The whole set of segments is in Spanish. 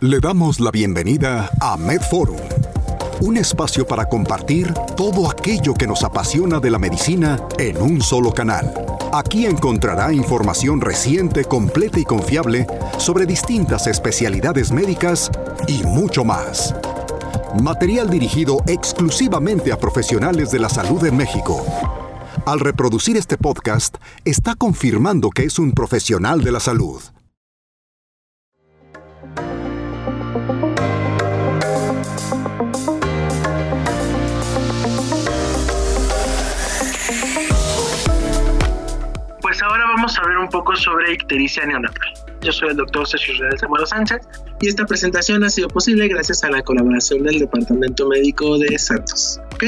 Le damos la bienvenida a MedForum, un espacio para compartir todo aquello que nos apasiona de la medicina en un solo canal. Aquí encontrará información reciente, completa y confiable sobre distintas especialidades médicas y mucho más. Material dirigido exclusivamente a profesionales de la salud en México. Al reproducir este podcast, está confirmando que es un profesional de la salud. Ahora vamos a ver un poco sobre ictericia neonatal. Yo soy el doctor César Israel Zamora Sánchez y esta presentación ha sido posible gracias a la colaboración del Departamento Médico de Santos. ¿Ok?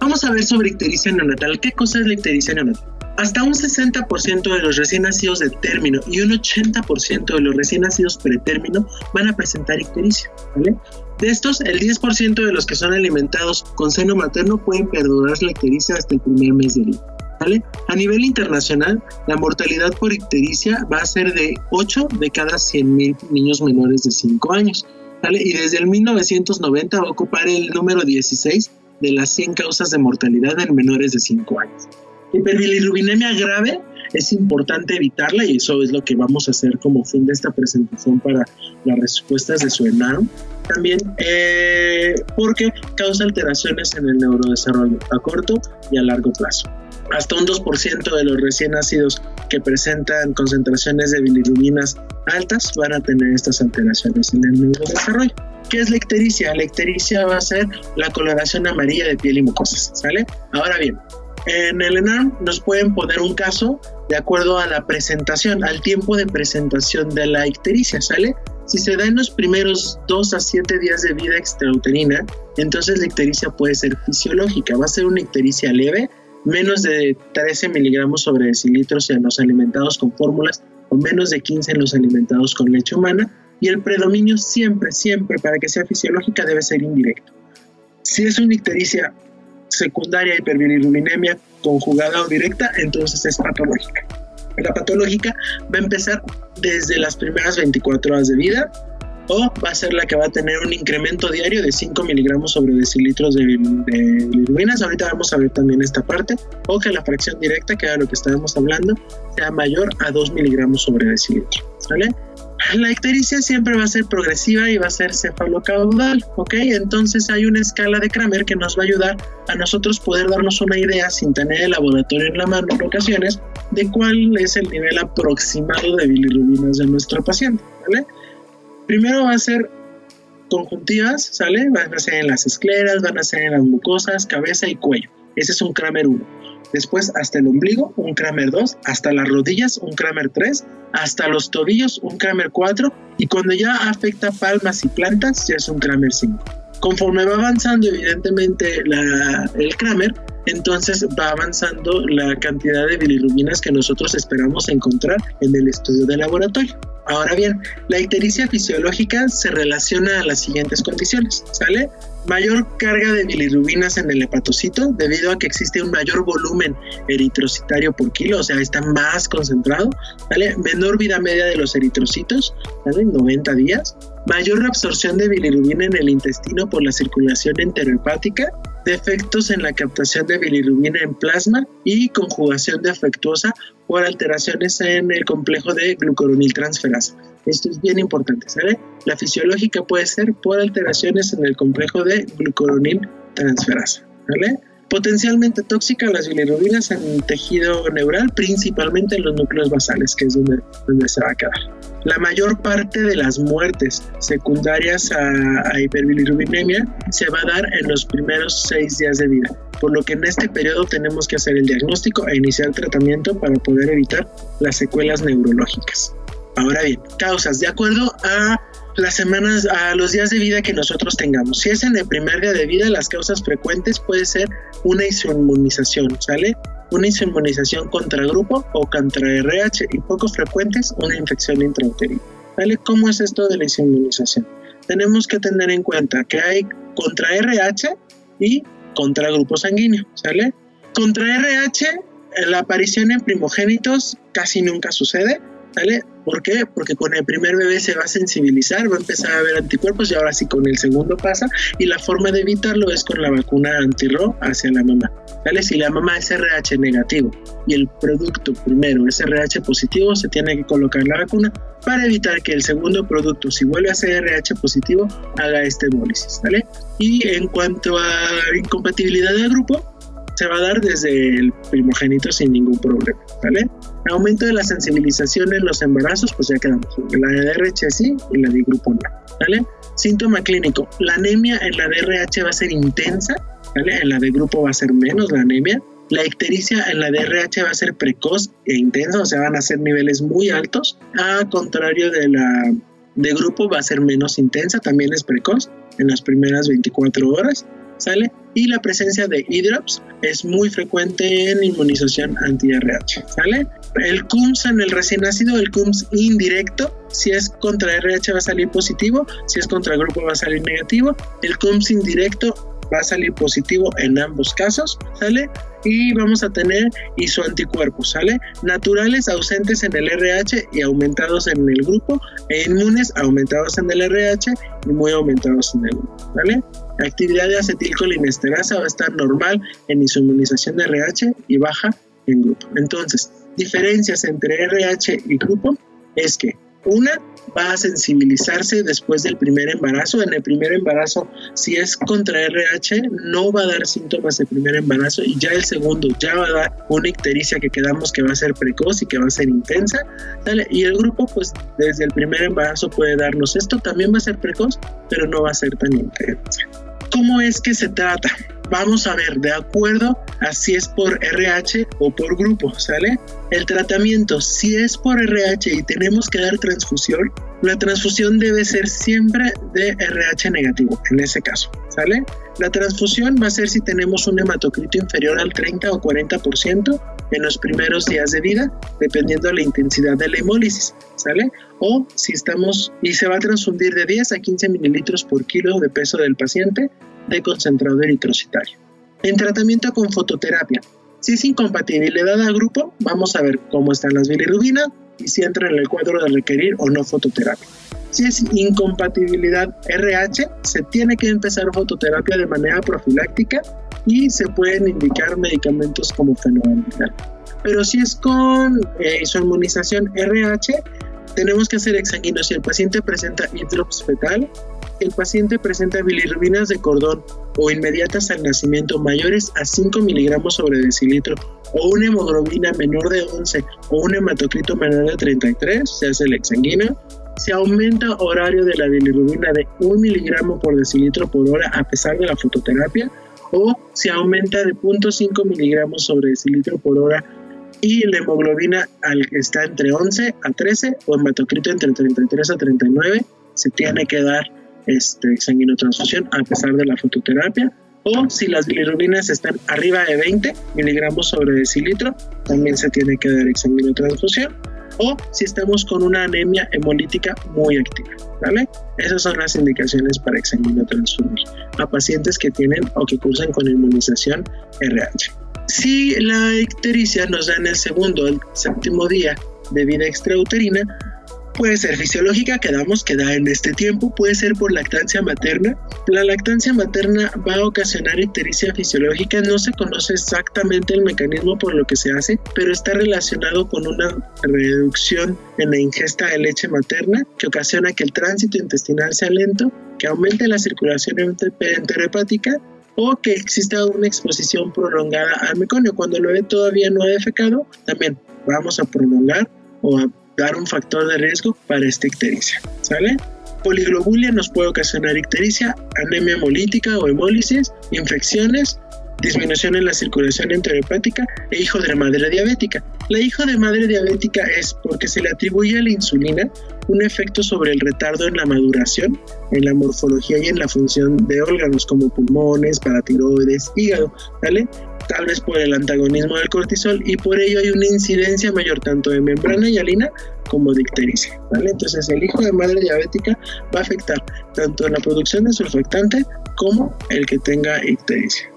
Vamos a ver sobre ictericia neonatal. ¿Qué cosa es la ictericia neonatal? Hasta un 60% de los recién nacidos de término y un 80% de los recién nacidos pretérmino van a presentar ictericia. ¿vale? De estos, el 10% de los que son alimentados con seno materno pueden perdurar la ictericia hasta el primer mes de vida. A nivel internacional, la mortalidad por ictericia va a ser de 8 de cada 100.000 niños menores de 5 años. Y desde el 1990 va a ocupar el número 16 de las 100 causas de mortalidad en menores de 5 años. Hiperbilirrubinemia grave es importante evitarla y eso es lo que vamos a hacer como fin de esta presentación para las respuestas de su ENAM. También eh, porque causa alteraciones en el neurodesarrollo a corto y a largo plazo. Hasta un 2% de los recién nacidos que presentan concentraciones de bilirrubinas altas van a tener estas alteraciones en el neurodesarrollo. ¿Qué es la ictericia? La ictericia va a ser la coloración amarilla de piel y mucosas, ¿sale? Ahora bien, en el ENARM nos pueden poner un caso de acuerdo a la presentación, al tiempo de presentación de la ictericia, ¿sale? Si se da en los primeros 2 a 7 días de vida extrauterina, entonces la ictericia puede ser fisiológica, va a ser una ictericia leve, menos de 13 miligramos sobre decilitros en los alimentados con fórmulas o menos de 15 en los alimentados con leche humana y el predominio siempre, siempre para que sea fisiológica debe ser indirecto. Si es una ictericia secundaria hiperbilirrubinemia conjugada o directa, entonces es patológica. La patológica va a empezar desde las primeras 24 horas de vida o va a ser la que va a tener un incremento diario de 5 miligramos sobre decilitros de, bilirrubinas. Ahorita vamos a ver también esta parte. O que la fracción directa, que era lo que estábamos hablando, sea mayor a 2 miligramos sobre decilitro. ¿Vale? La ictericia siempre va a ser progresiva y va a ser cefalocaudal, ¿ok? Entonces hay una escala de Kramer que nos va a ayudar a nosotros poder darnos una idea sin tener el laboratorio en la mano en ocasiones de cuál es el nivel aproximado de bilirrubinas de nuestro paciente, ¿vale? Primero va a ser conjuntivas, ¿sale? Van a ser en las escleras, van a ser en las mucosas, cabeza y cuello. Ese es un Kramer 1. Después hasta el ombligo, un Kramer 2, hasta las rodillas, un Kramer 3, hasta los tobillos, un Kramer 4 y cuando ya afecta palmas y plantas, ya es un Kramer 5. Conforme va avanzando evidentemente el Kramer, entonces va avanzando la cantidad de bilirrubinas que nosotros esperamos encontrar en el estudio de laboratorio. Ahora bien, la ictericia fisiológica se relaciona a las siguientes condiciones, ¿sale? Mayor carga de bilirrubinas en el hepatocito debido a que existe un mayor volumen eritrocitario por kilo, o sea, está más concentrado. Menor vida media de los eritrocitos, ¿vale? 90 días. Mayor absorción de bilirrubina en el intestino por la circulación enterohepática defectos en la captación de bilirrubina en plasma y conjugación defectuosa por alteraciones en el complejo de glucoroniltransferasa. Esto es bien importante, ¿sale? La fisiológica puede ser por alteraciones en el complejo de glucoroniltransferasa, ¿vale? Potencialmente tóxica las bilirrubinas en tejido neural, principalmente en los núcleos basales, que es donde, donde se va a quedar. La mayor parte de las muertes secundarias a, hiperbilirrubinemia se va a dar en los primeros seis días de vida, por lo que en este periodo tenemos que hacer el diagnóstico e iniciar tratamiento para poder evitar las secuelas neurológicas. Ahora bien, causas. De acuerdo a las semanas, a los días de vida que nosotros tengamos. Si es en el primer día de vida, las causas frecuentes puede ser una inmunización, ¿sale? Una inmunización contra grupo o contra RH y poco frecuentes una infección intrauterina. ¿Vale? ¿Cómo es esto de la inmunización? Tenemos que tener en cuenta que hay contra RH y contra grupo sanguíneo, ¿sale? Contra RH, la aparición en primogénitos casi nunca sucede, ¿vale? ¿Por qué? Porque con el primer bebé se va a sensibilizar, va a empezar a ver anticuerpos y ahora sí con el segundo pasa y la forma de evitarlo es con la vacuna anti-RO hacia la mamá. ¿Vale? Si la mamá es RH negativo y el producto primero es RH positivo, se tiene que colocar la vacuna para evitar que el segundo producto, si vuelve a ser RH positivo, haga esta hemólisis. ¿vale? Y en cuanto a incompatibilidad de grupo, se va a dar desde el primogénito sin ningún problema, ¿vale? Aumento de la sensibilización en los embarazos, pues ya quedamos. La DRH sí y la de grupo no, ¿vale? Síntoma clínico. La anemia en la DRH va a ser intensa, ¿vale? En la de grupo va a ser menos la anemia. La ictericia en la DRH va a ser precoz e intensa, o sea, van a ser niveles muy altos. A contrario de la de grupo va a ser menos intensa, también es precoz en las primeras 24 horas. ¿sale? Y la presencia de hidrops es muy frecuente en inmunización anti-RH, ¿sale? El CUMS en el recién nacido, el CUMS indirecto, si es contra RH va a salir positivo, si es contra grupo va a salir negativo. El CUMS indirecto va a salir positivo en ambos casos, ¿sale? Y vamos a tener isoanticuerpos, ¿sale? Naturales ausentes en el RH y aumentados en el grupo, e inmunes aumentados en el RH y muy aumentados en el grupo. La actividad de acetilcolinesterasa va a estar normal en isomunización de RH y baja en grupo. Entonces, diferencias entre RH y grupo es que una va a sensibilizarse después del primer embarazo. En el primer embarazo, si es contra RH, no va a dar síntomas de primer embarazo y ya el segundo ya va a dar una ictericia que quedamos que va a ser precoz y que va a ser intensa. Y el grupo, pues desde el primer embarazo puede darnos esto, también va a ser precoz, pero no va a ser tan intensa. ¿Cómo es que se trata? Vamos a ver, de acuerdo a si es por RH o por grupo, ¿sale? El tratamiento, si es por RH y tenemos que dar transfusión, la transfusión debe ser siempre de RH negativo, en ese caso, ¿sale? La transfusión va a ser si tenemos un hematocrito inferior al 30 o 40% en los primeros días de vida, dependiendo de la intensidad de la hemólisis, ¿sale? O si estamos, y se va a transfundir de 10 a 15 mililitros por kilo de peso del paciente de concentrado eritrocitario. En tratamiento con fototerapia, si es incompatibilidad a grupo, vamos a ver cómo están las bilirrubinas y si entra en el cuadro de requerir o no fototerapia. Si es incompatibilidad RH, se tiene que empezar fototerapia de manera profiláctica y se pueden indicar medicamentos como fenomenal. Pero si es con eh, inmunización RH, tenemos que hacer exsanguinos si el paciente presenta hidrops fetal, el paciente presenta bilirrubinas de cordón o inmediatas al nacimiento mayores a 5 miligramos sobre decilitro o una hemoglobina menor de 11 o un hematocrito menor de 33, se hace el exsanguino. Se aumenta horario de la bilirrubina de 1 miligramo por decilitro por hora a pesar de la fototerapia o se aumenta de 0.5 miligramos sobre decilitro por hora y la hemoglobina al que está entre 11 a 13 o hematocrito entre 33 a 39 se tiene que dar este, sanguinotransfusión a pesar de la fototerapia. O si las bilirrubinas están arriba de 20 miligramos sobre decilitro, también se tiene que dar sanguinotransfusión. O si estamos con una anemia hemolítica muy activa, ¿vale? Esas son las indicaciones para exsanguinotransfundir a pacientes que tienen o que cursan con inmunización RH. Si la ictericia nos da en el segundo o séptimo día de vida extrauterina, Puede ser fisiológica, quedamos que da en este tiempo, puede ser por lactancia materna. La lactancia materna va a ocasionar ictericia fisiológica, no se conoce exactamente el mecanismo por lo que se hace, pero está relacionado con una reducción en la ingesta de leche materna que ocasiona que el tránsito intestinal sea lento, que aumente la circulación enterohepática o que exista una exposición prolongada al meconio. Cuando el bebé todavía no ha defecado, también vamos a prolongar o a dar un factor de riesgo para esta ictericia, ¿sale? Poliglobulia nos puede ocasionar ictericia, anemia hemolítica o hemólisis, infecciones, disminución en la circulación enterohepática e hijo de madre diabética. La hijo de madre diabética es porque se le atribuye a la insulina un efecto sobre el retardo en la maduración, en la morfología y en la función de órganos como pulmones, paratiroides, hígado, ¿vale? Tal vez por el antagonismo del cortisol y por ello hay una incidencia mayor tanto de membrana hialina como de ictericia. ¿vale? Entonces el hijo de madre diabética va a afectar tanto la producción de surfactante como el que tenga ictericia.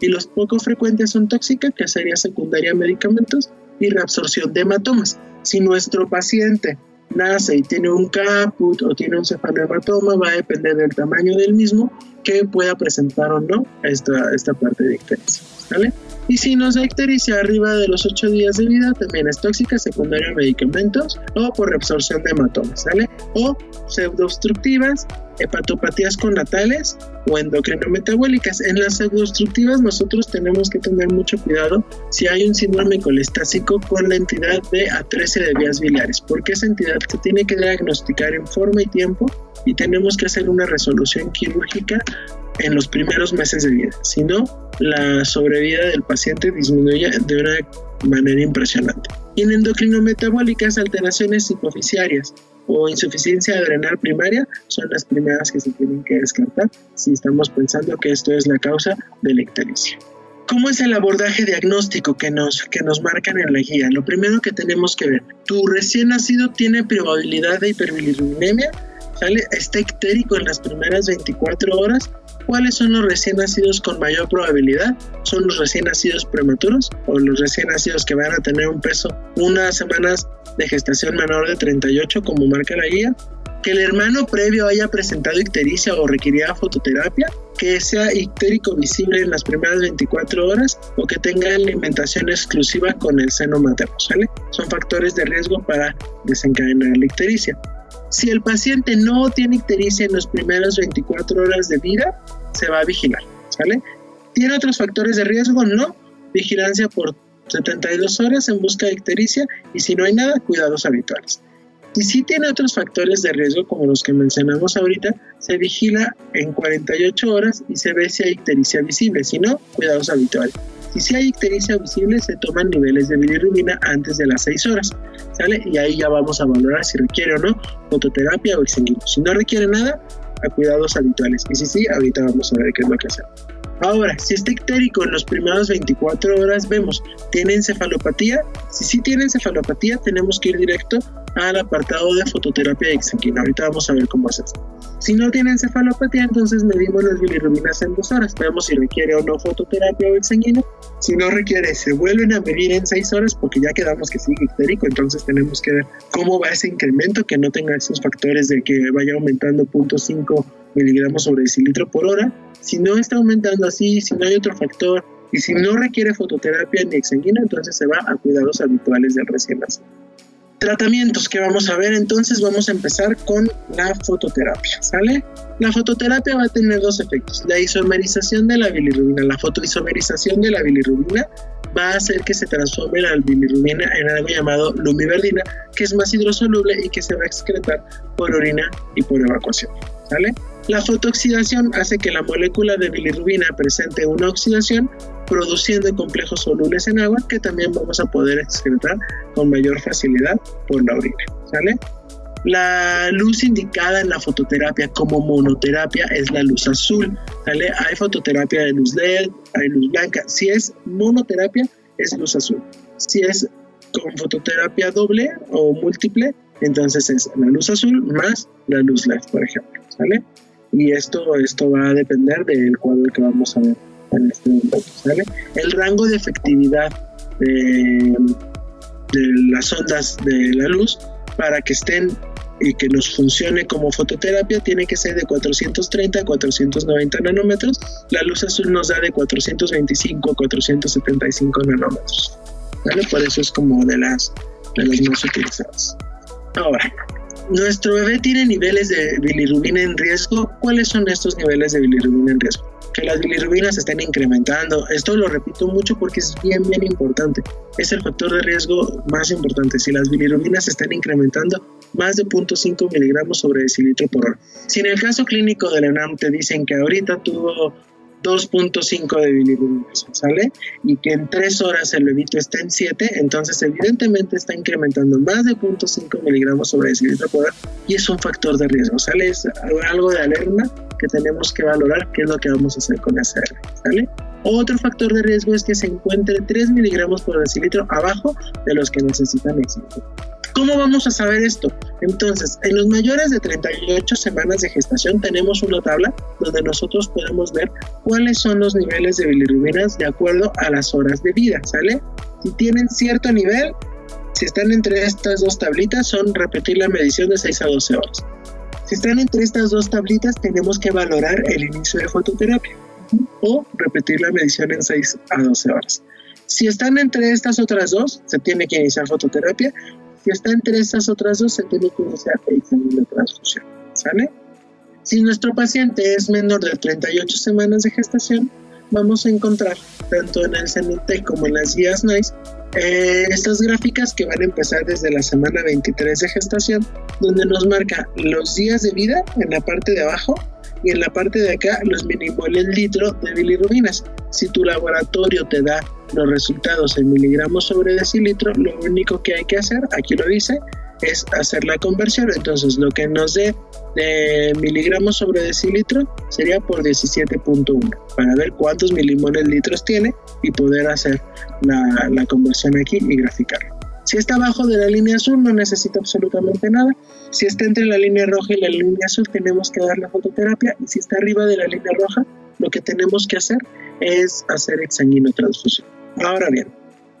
Y los poco frecuentes son tóxicas, que sería secundaria a medicamentos, y reabsorción de hematomas. Si nuestro paciente nace y tiene un caput o tiene un cefalohematoma, va a depender del tamaño del mismo que pueda presentar o no esta, esta parte de ictericia, ¿vale? Y si nos ictericia arriba de los 8 días de vida, también es tóxica secundaria a medicamentos o por reabsorción de hematomas, ¿sale? O pseudoobstructivas, hepatopatías connatales o endocrinometabólicas. En las pseudoobstructivas nosotros tenemos que tener mucho cuidado si hay un síndrome colestásico con la entidad de A13 de vías biliares, porque esa entidad se tiene que diagnosticar en forma y tiempo y tenemos que hacer una resolución quirúrgica en los primeros meses de vida. Si no, la sobrevida del paciente disminuye de una manera impresionante. Y en endocrinometabólicas, alteraciones hipoficiarias o insuficiencia adrenal primaria son las primeras que se tienen que descartar si estamos pensando que esto es la causa de la ictericia. ¿Cómo es el abordaje diagnóstico que nos, que nos marcan en la guía? Lo primero que tenemos que ver, tu recién nacido tiene probabilidad de hiperbilirubinemia, ¿sale? está ictérico en las primeras 24 horas ¿Cuáles son los recién nacidos con mayor probabilidad? ¿Son los recién nacidos prematuros o los recién nacidos que van a tener un peso unas semanas de gestación menor de 38 como marca la guía? Que el hermano previo haya presentado ictericia o requería fototerapia, que sea ictérico visible en las primeras 24 horas o que tenga alimentación exclusiva con el seno materno, ¿sale? Son factores de riesgo para desencadenar la ictericia. Si el paciente no tiene ictericia en las primeras 24 horas de vida, se va a vigilar, ¿sale? ¿Tiene otros factores de riesgo? No. Vigilancia por 72 horas en busca de ictericia y si no hay nada, cuidados habituales. Y si tiene otros factores de riesgo como los que mencionamos ahorita, se vigila en 48 horas y se ve si hay ictericia visible, si no, cuidados habituales. Y si hay ictericia visible, se toman niveles de bilirrubina antes de las 6 horas, ¿sale? Y ahí ya vamos a valorar si requiere o no fototerapia o exenguino. Si no requiere nada, a cuidados habituales. Y si sí, ahorita vamos a ver qué es lo que hacemos. Ahora, si está ictérico en los primeros 24 horas, vemos, ¿tiene encefalopatía? Si sí tiene encefalopatía, tenemos que ir directo al apartado de fototerapia exsanguínea. Ahorita vamos a ver cómo es. Si no tiene encefalopatía, entonces medimos las bilirrubinas en dos horas. Vemos si requiere o no fototerapia o exsanguínea. Si no requiere, se vuelven a medir en seis horas porque ya quedamos que sigue ictérico. Entonces tenemos que ver cómo va ese incremento, que no tenga esos factores de que vaya aumentando 0.5 miligramos sobre decilitro por hora. Si no está aumentando así, si no hay otro factor y si no requiere fototerapia ni exsanguina, entonces se va a cuidados habituales del recién nacido. Tratamientos que vamos a ver, entonces vamos a empezar con la fototerapia, ¿sale? La fototerapia va a tener dos efectos. La isomerización de la bilirrubina, la fotoisomerización de la bilirrubina va a hacer que se transforme la bilirrubina en algo llamado lumiverdina, que es más hidrosoluble y que se va a excretar por orina y por evacuación, ¿sale? La fotooxidación hace que la molécula de bilirrubina presente una oxidación produciendo complejos solubles en agua que también vamos a poder excretar con mayor facilidad por la orina. ¿sale? La luz indicada en la fototerapia como monoterapia es la luz azul. ¿sale? Hay fototerapia de luz LED, hay luz blanca. Si es monoterapia, es luz azul. Si es con fototerapia doble o múltiple, entonces es la luz azul más la luz LED, por ejemplo. ¿sale? y esto, esto va a depender del cuadro que vamos a ver en este momento. ¿sale? El rango de efectividad de, las ondas de la luz para que estén y que nos funcione como fototerapia tiene que ser de 430 a 490 nanómetros. La luz azul nos da de 425 a 475 nanómetros. ¿vale? Por eso es como de las, de las más utilizadas. Ahora, nuestro bebé tiene niveles de bilirrubina en riesgo. ¿Cuáles son estos niveles de bilirrubina en riesgo? Que las bilirrubinas estén incrementando. Esto lo repito mucho porque es bien, bien importante. Es el factor de riesgo más importante. Si las bilirrubinas están incrementando más de 0.5 miligramos sobre decilitro por hora. Si en el caso clínico del ENAM te dicen que ahorita tuvo 2.5 de bilirrubina, ¿sale? Y que en 3 horas el bebito está en 7, entonces evidentemente está incrementando más de 0.5 miligramos sobre decilitro por hora y es un factor de riesgo, ¿sale? Es algo de alerta que tenemos que valorar qué es lo que vamos a hacer con ese ¿sale? Otro factor de riesgo es que se encuentre 3 miligramos por decilitro abajo de los que necesitan éxito. ¿Cómo vamos a saber esto? Entonces, en los mayores de 38 semanas de gestación tenemos una tabla donde nosotros podemos ver cuáles son los niveles de bilirrubinas de acuerdo a las horas de vida, ¿sale? Si tienen cierto nivel, Si están entre estas dos tablitas, son repetir la medición de 6 a 12 horas. Si están entre estas dos tablitas, tenemos que valorar el inicio de fototerapia o repetir la medición en 6 a 12 horas. Si están entre estas otras dos, se tiene que iniciar fototerapia. Si está entre estas otras dos, se tiene que iniciar examen de transfusión. ¿Sale? Si nuestro paciente es menor de 38 semanas de gestación, vamos a encontrar tanto en el CENITEC como en las guías NICE eh, estas gráficas que van a empezar desde la semana 23 de gestación, donde nos marca los días de vida en la parte de abajo y en la parte de acá los milimoles litro de bilirrubinas. Si tu laboratorio te da los resultados en miligramos sobre decilitro, lo único que hay que hacer, aquí lo dice, es hacer la conversión. Entonces, lo que nos dé de miligramos sobre decilitro sería por 17.1 para ver cuántos milimoles litros tiene y poder hacer la, la conversión aquí y graficarlo. Si está abajo de la línea azul no necesita absolutamente nada. Si está entre la línea roja y la línea azul tenemos que dar la fototerapia y si está arriba de la línea roja lo que tenemos que hacer es hacer transfusión. Ahora bien,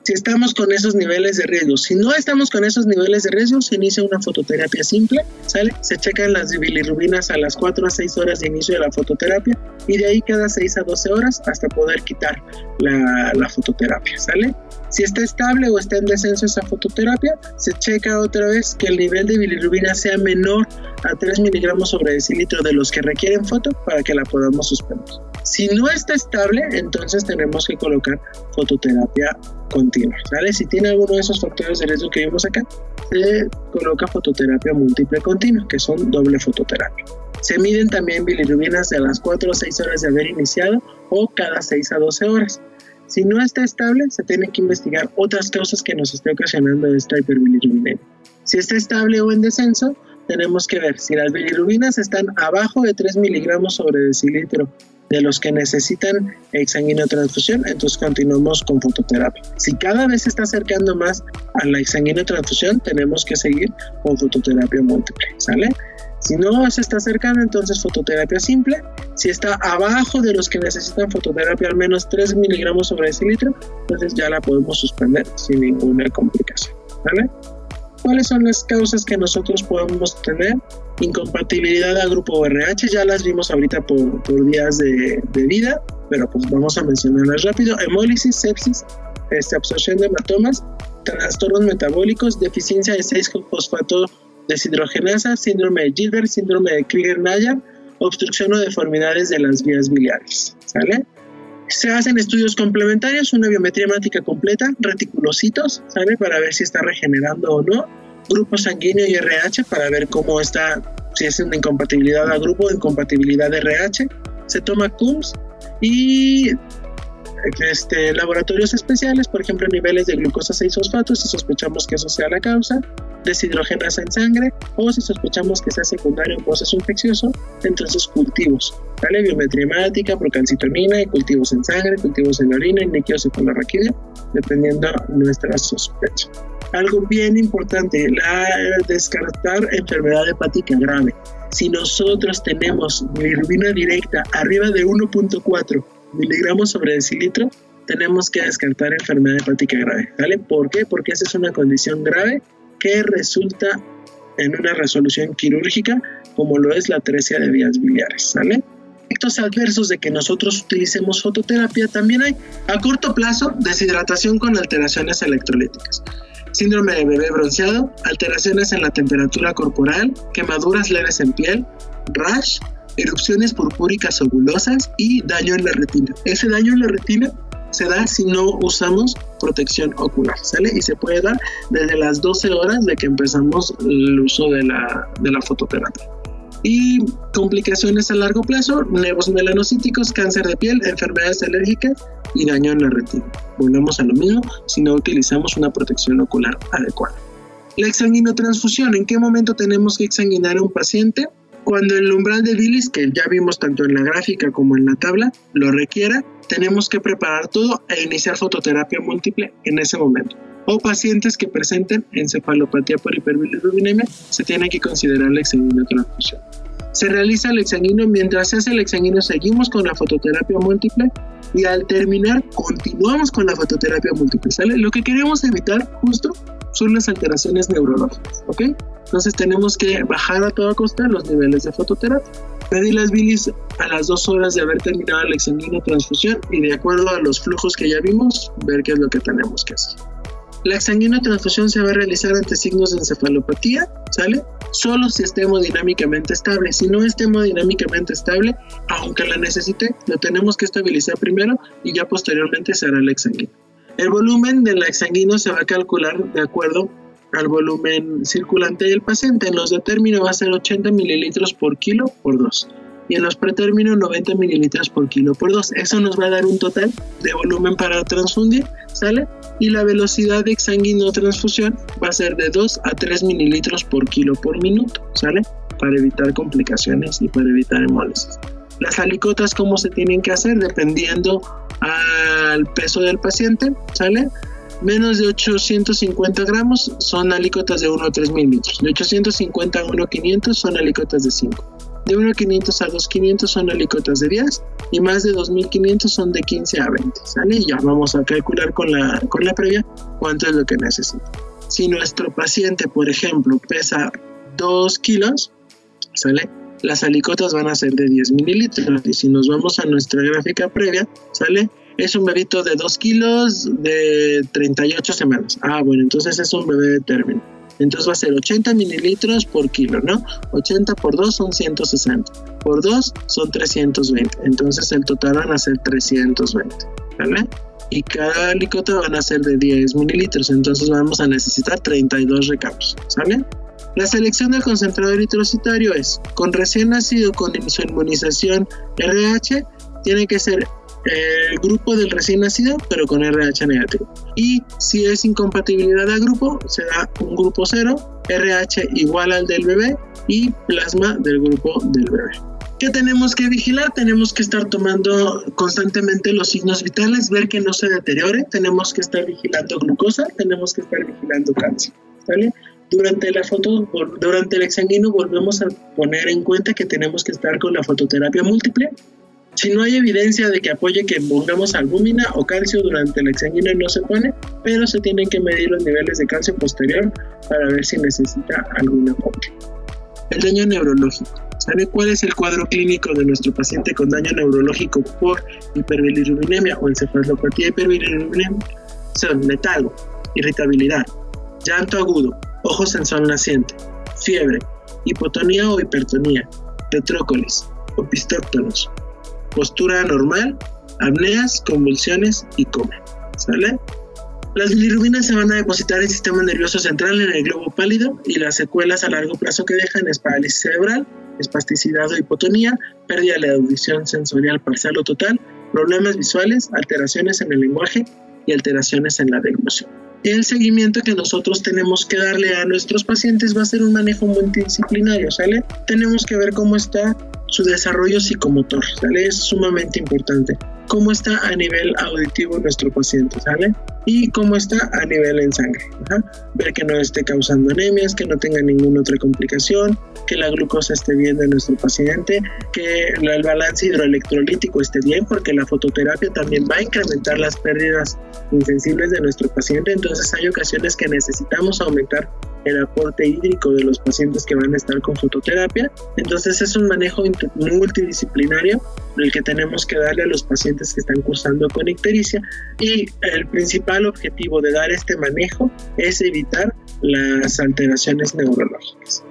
si estamos con esos niveles de riesgo. Si no estamos con esos niveles de riesgo, se inicia una fototerapia simple, ¿sale? Se checan las bilirrubinas a las 4 a 6 horas de inicio de la fototerapia y de ahí cada 6 a 12 horas hasta poder quitar la, la fototerapia, ¿sale? Si está estable o está en descenso esa fototerapia, se checa otra vez que el nivel de bilirrubina sea menor a 3 miligramos sobre decilitro de los que requieren foto para que la podamos suspender. Si no está estable, entonces tenemos que colocar fototerapia continua. ¿sale? Si tiene alguno de esos factores de riesgo que vimos acá, se coloca fototerapia múltiple continua, que son doble fototerapia. Se miden también bilirrubinas de las 4 o 6 horas de haber iniciado o cada 6 a 12 horas. Si no está estable, se tiene que investigar otras causas que nos esté ocasionando esta hiperbilirrubinemia. Si está estable o en descenso, tenemos que ver si las bilirrubinas están abajo de 3 miligramos sobre decilitro de los que necesitan transfusión, entonces continuamos con fototerapia. Si cada vez se está acercando más a la transfusión, tenemos que seguir con fototerapia múltiple, ¿sale? Si no se está acercando, entonces fototerapia simple. Si está abajo de los que necesitan fototerapia al menos 3 miligramos sobre decilitro, entonces ya la podemos suspender sin ninguna complicación, ¿vale? ¿Cuáles son las causas que nosotros podemos tener? Incompatibilidad a grupo RH, ya las vimos ahorita por, por días de, vida, pero pues vamos a mencionarlas rápido. Hemólisis, sepsis, este, absorción de hematomas, trastornos metabólicos, deficiencia de 6-fosfato deshidrogenasa, síndrome de Gilbert, síndrome de Krieger-Naya, obstrucción o deformidades de las vías biliares. ¿Sale? Se hacen estudios complementarios, una biometría hemática completa, reticulocitos, ¿sale? Para ver si está regenerando o no. Grupo sanguíneo y RH para ver cómo está, si es una incompatibilidad a grupo incompatibilidad de RH. Se toma CUMS y este, laboratorios especiales, por ejemplo, niveles de glucosa 6-fosfato, si sospechamos que eso sea la causa, deshidrogenasa en sangre, o si sospechamos que sea secundario un proceso infeccioso, entonces cultivos, ¿vale? Biometría hemática, procalcitonina, cultivos en sangre, cultivos en orina, y raquídea, dependiendo nuestra sospecha. Algo bien importante, la, descartar enfermedad hepática grave. Si nosotros tenemos bilirrubina directa arriba de 1.4 miligramos sobre decilitro, tenemos que descartar enfermedad hepática grave. ¿Vale? ¿Por qué? Porque esa es una condición grave resulta en una resolución quirúrgica, como lo es la atresia de vías biliares. ¿Sale? Efectos adversos de que nosotros utilicemos fototerapia también hay. A corto plazo, deshidratación con alteraciones electrolíticas. Síndrome de bebé bronceado, alteraciones en la temperatura corporal, quemaduras leves en piel, rash, erupciones purpúricas ovulosas y daño en la retina. Ese daño en la retina se da si no usamos protección ocular, ¿sale? Y se puede dar desde las 12 horas de que empezamos el uso de la, de la fototerapia. Y complicaciones a largo plazo, nevos melanocíticos, cáncer de piel, enfermedades alérgicas y daño en la retina. Volvemos a lo mismo si no utilizamos una protección ocular adecuada. La exsanguinotransfusión, ¿en qué momento tenemos que exsanguinar a un paciente? Cuando el umbral de bilis, que ya vimos tanto en la gráfica como en la tabla, lo requiera, tenemos que preparar todo e iniciar fototerapia múltiple en ese momento. O pacientes que presenten encefalopatía por hiperbilirrubinemia, se tiene que considerar la transfusión. Se realiza el exanguino, mientras se hace el exanguino seguimos con la fototerapia múltiple y al terminar continuamos con la fototerapia múltiple. ¿sale? Lo que queremos evitar justo son las alteraciones neurológicas, ¿ok? Entonces tenemos que bajar a toda costa los niveles de fototerapia. Pedir las bilis a las dos horas de haber terminado la exsanguina transfusión y de acuerdo a los flujos que ya vimos, ver qué es lo que tenemos que hacer. La transfusión se va a realizar ante signos de encefalopatía, ¿sale? Solo si esté hemodinámicamente estable. Si no esté hemodinámicamente estable, aunque la necesite, lo tenemos que estabilizar primero y ya posteriormente se hará la exsanguina. El volumen del exsanguino se va a calcular de acuerdo al volumen circulante del paciente. En los de término va a ser 80 mililitros por kilo por 2 y en los pretérminos 90 mililitros por kilo por 2. Eso nos va a dar un total de volumen para transfundir, ¿sale? Y la velocidad de exsanguino transfusión va a ser de 2 a 3 mililitros por kilo por minuto, ¿sale? Para evitar complicaciones y para evitar hemólisis. Las alicotas, ¿cómo se tienen que hacer? Dependiendo al peso del paciente, ¿sale? Menos de 850 gramos son alicotas de 1 a 3 mililitros. De 850 a 1 a 500 son alicotas de 5. De 1.500 a 2.500 son alicotas de 10 y más de 2.500 son de 15 a 20, ¿sale? Y ya vamos a calcular con la, con la previa cuánto es lo que necesita. Si nuestro paciente, por ejemplo, pesa 2 kilos, ¿sale? Las alicotas van a ser de 10 mililitros. Y si nos vamos a nuestra gráfica previa, ¿sale? Es un bebito de 2 kilos de 38 semanas. Ah, bueno, entonces es un bebé de término. Entonces va a ser 80 mililitros por kilo, ¿no? 80 por 2 son 160. Por 2 son 320. Entonces el total van a ser 320. ¿Vale? Y cada alicota van a ser de 10 mililitros. Entonces vamos a necesitar 32 recamos. ¿Sale? La selección del concentrado eritrocitario es con recién nacido con su inmunización RH, tiene que ser el grupo del recién nacido, pero con RH negativo. Y si es incompatibilidad de grupo, se da un grupo 0, RH igual al del bebé y plasma del grupo del bebé. ¿Qué tenemos que vigilar? Tenemos que estar tomando constantemente los signos vitales, ver que no se deteriore, tenemos que estar vigilando glucosa, tenemos que estar vigilando cáncer. ¿vale? Durante la foto, durante el exsanguino volvemos a poner en cuenta que tenemos que estar con la fototerapia múltiple, si no hay evidencia de que apoye que pongamos albúmina o calcio durante la exsanguina no se pone, pero se tienen que medir los niveles de calcio posterior para ver si necesita algún apoyo. El daño neurológico. ¿Sabe cuál es el cuadro clínico de nuestro paciente con daño neurológico por hiperbilirubinemia o encefalopatía hiperbilirubinemia? Son letargo, irritabilidad, llanto agudo, ojos en sol naciente, fiebre, hipotonía o hipertonía, petrócolis, opistóctonos, postura normal, apneas, convulsiones y coma. ¿Sale? Las bilirrubinas se van a depositar en el sistema nervioso central en el globo pálido y las secuelas a largo plazo que dejan es parálisis cerebral, espasticidad o hipotonía, pérdida de audición sensorial parcial o total, problemas visuales, alteraciones en el lenguaje y alteraciones en la deglución. El seguimiento que nosotros tenemos que darle a nuestros pacientes va a ser un manejo multidisciplinario, ¿sale? Tenemos que ver cómo está su desarrollo psicomotor. Es sumamente importante. Cómo está a nivel auditivo nuestro paciente, ¿sale? Y cómo está a nivel en sangre. Ver que no esté causando anemias, que no tenga ninguna otra complicación, que la glucosa esté bien de nuestro paciente, que el balance hidroelectrolítico esté bien, porque la fototerapia también va a incrementar las pérdidas insensibles de nuestro paciente. Entonces hay ocasiones que necesitamos aumentar el aporte hídrico de los pacientes que van a estar con fototerapia. Entonces es un manejo multidisciplinario el que tenemos que darle a los que están cursando con ictericia y el principal objetivo de dar este manejo es evitar las alteraciones neurológicas.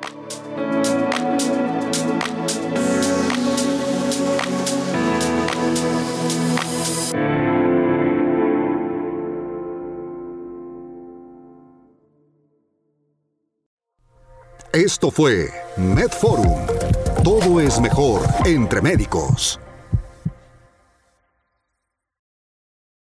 Esto fue MedForum. Todo es mejor entre médicos.